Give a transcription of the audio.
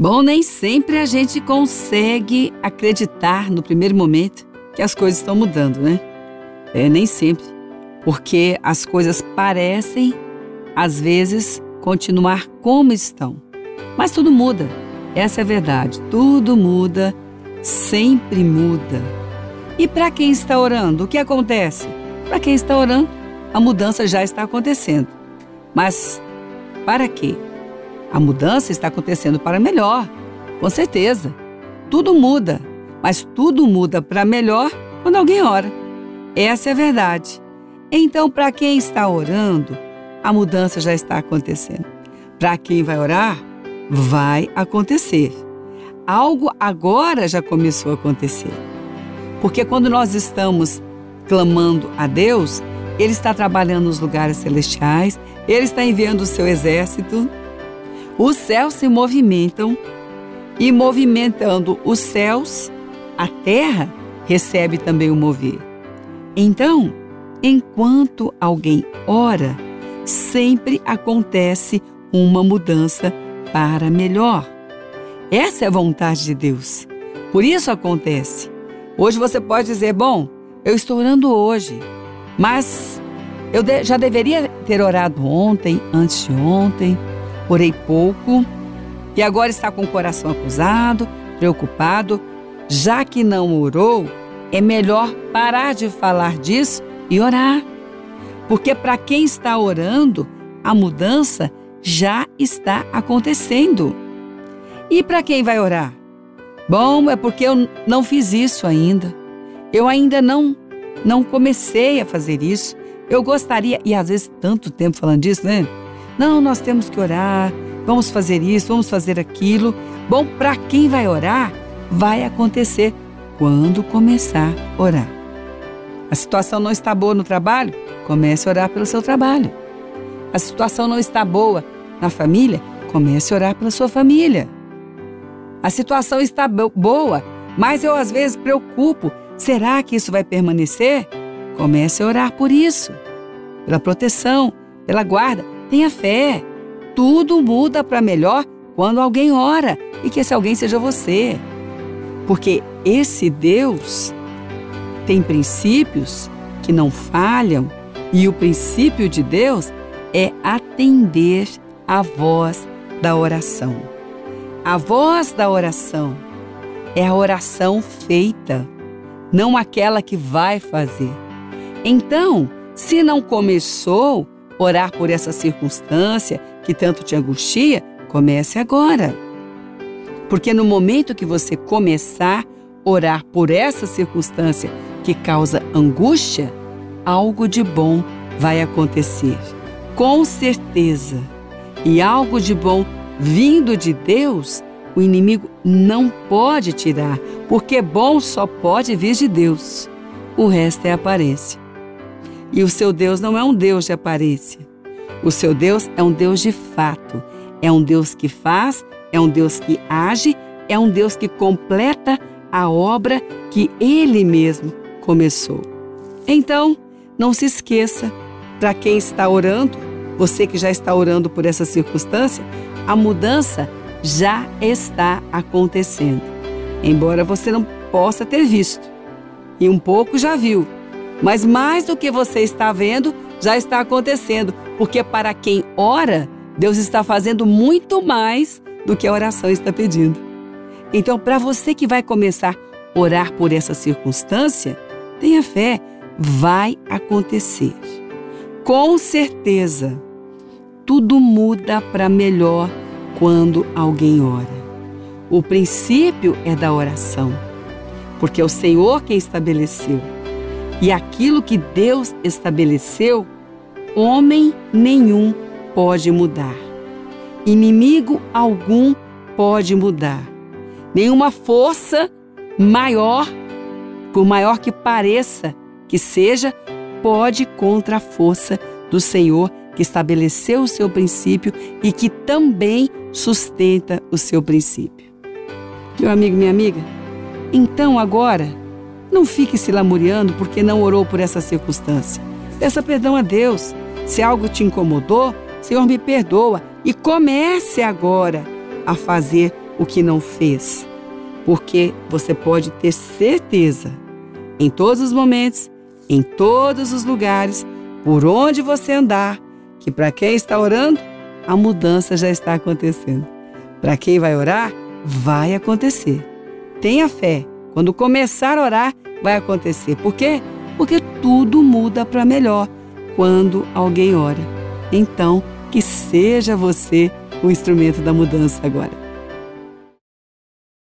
Bom, nem sempre a gente consegue acreditar no primeiro momento que as coisas estão mudando, né? É, nem sempre. Porque as coisas parecem, às vezes, continuar como estão. Mas tudo muda. Essa é a verdade. Tudo muda, sempre muda. E para quem está orando, o que acontece? Para quem está orando, a mudança já está acontecendo. Mas para quê? A mudança está acontecendo para melhor, com certeza. Tudo muda, mas tudo muda para melhor quando alguém ora. Essa é a verdade. Então, para quem está orando, a mudança já está acontecendo. Para quem vai orar, vai acontecer. Algo agora já começou a acontecer. Porque quando nós estamos clamando a Deus, Ele está trabalhando nos lugares celestiais, Ele está enviando o seu exército os céus se movimentam e movimentando os céus, a terra recebe também o mover. Então, enquanto alguém ora, sempre acontece uma mudança para melhor. Essa é a vontade de Deus. Por isso acontece. Hoje você pode dizer: Bom, eu estou orando hoje, mas eu já deveria ter orado ontem, antes de ontem orei pouco e agora está com o coração acusado, preocupado. Já que não orou, é melhor parar de falar disso e orar. Porque para quem está orando, a mudança já está acontecendo. E para quem vai orar? Bom, é porque eu não fiz isso ainda. Eu ainda não não comecei a fazer isso. Eu gostaria, e às vezes tanto tempo falando disso, né? Não, nós temos que orar, vamos fazer isso, vamos fazer aquilo. Bom, para quem vai orar, vai acontecer quando começar a orar. A situação não está boa no trabalho? Comece a orar pelo seu trabalho. A situação não está boa na família? Comece a orar pela sua família. A situação está boa, mas eu às vezes preocupo. Será que isso vai permanecer? Comece a orar por isso, pela proteção, pela guarda. Tenha fé. Tudo muda para melhor quando alguém ora e que esse alguém seja você. Porque esse Deus tem princípios que não falham e o princípio de Deus é atender a voz da oração. A voz da oração é a oração feita, não aquela que vai fazer. Então, se não começou, orar por essa circunstância que tanto te angustia, comece agora. Porque no momento que você começar a orar por essa circunstância que causa angústia, algo de bom vai acontecer. Com certeza. E algo de bom vindo de Deus, o inimigo não pode tirar, porque bom só pode vir de Deus. O resto é aparência. E o seu Deus não é um Deus de aparência. O seu Deus é um Deus de fato. É um Deus que faz, é um Deus que age, é um Deus que completa a obra que ele mesmo começou. Então, não se esqueça, para quem está orando, você que já está orando por essa circunstância, a mudança já está acontecendo. Embora você não possa ter visto, e um pouco já viu, mas mais do que você está vendo, já está acontecendo, porque para quem ora, Deus está fazendo muito mais do que a oração está pedindo. Então, para você que vai começar a orar por essa circunstância, tenha fé, vai acontecer. Com certeza, tudo muda para melhor quando alguém ora. O princípio é da oração, porque é o Senhor quem estabeleceu. E aquilo que Deus estabeleceu, homem nenhum pode mudar. Inimigo algum pode mudar. Nenhuma força maior, por maior que pareça que seja, pode contra a força do Senhor que estabeleceu o seu princípio e que também sustenta o seu princípio. Meu amigo, minha amiga, então agora não fique se lamuriando porque não orou por essa circunstância. Peça perdão a Deus. Se algo te incomodou, Senhor, me perdoa e comece agora a fazer o que não fez, porque você pode ter certeza, em todos os momentos, em todos os lugares, por onde você andar, que para quem está orando, a mudança já está acontecendo. Para quem vai orar, vai acontecer. Tenha fé. Quando começar a orar, vai acontecer. Por quê? Porque tudo muda para melhor quando alguém ora. Então, que seja você o instrumento da mudança agora.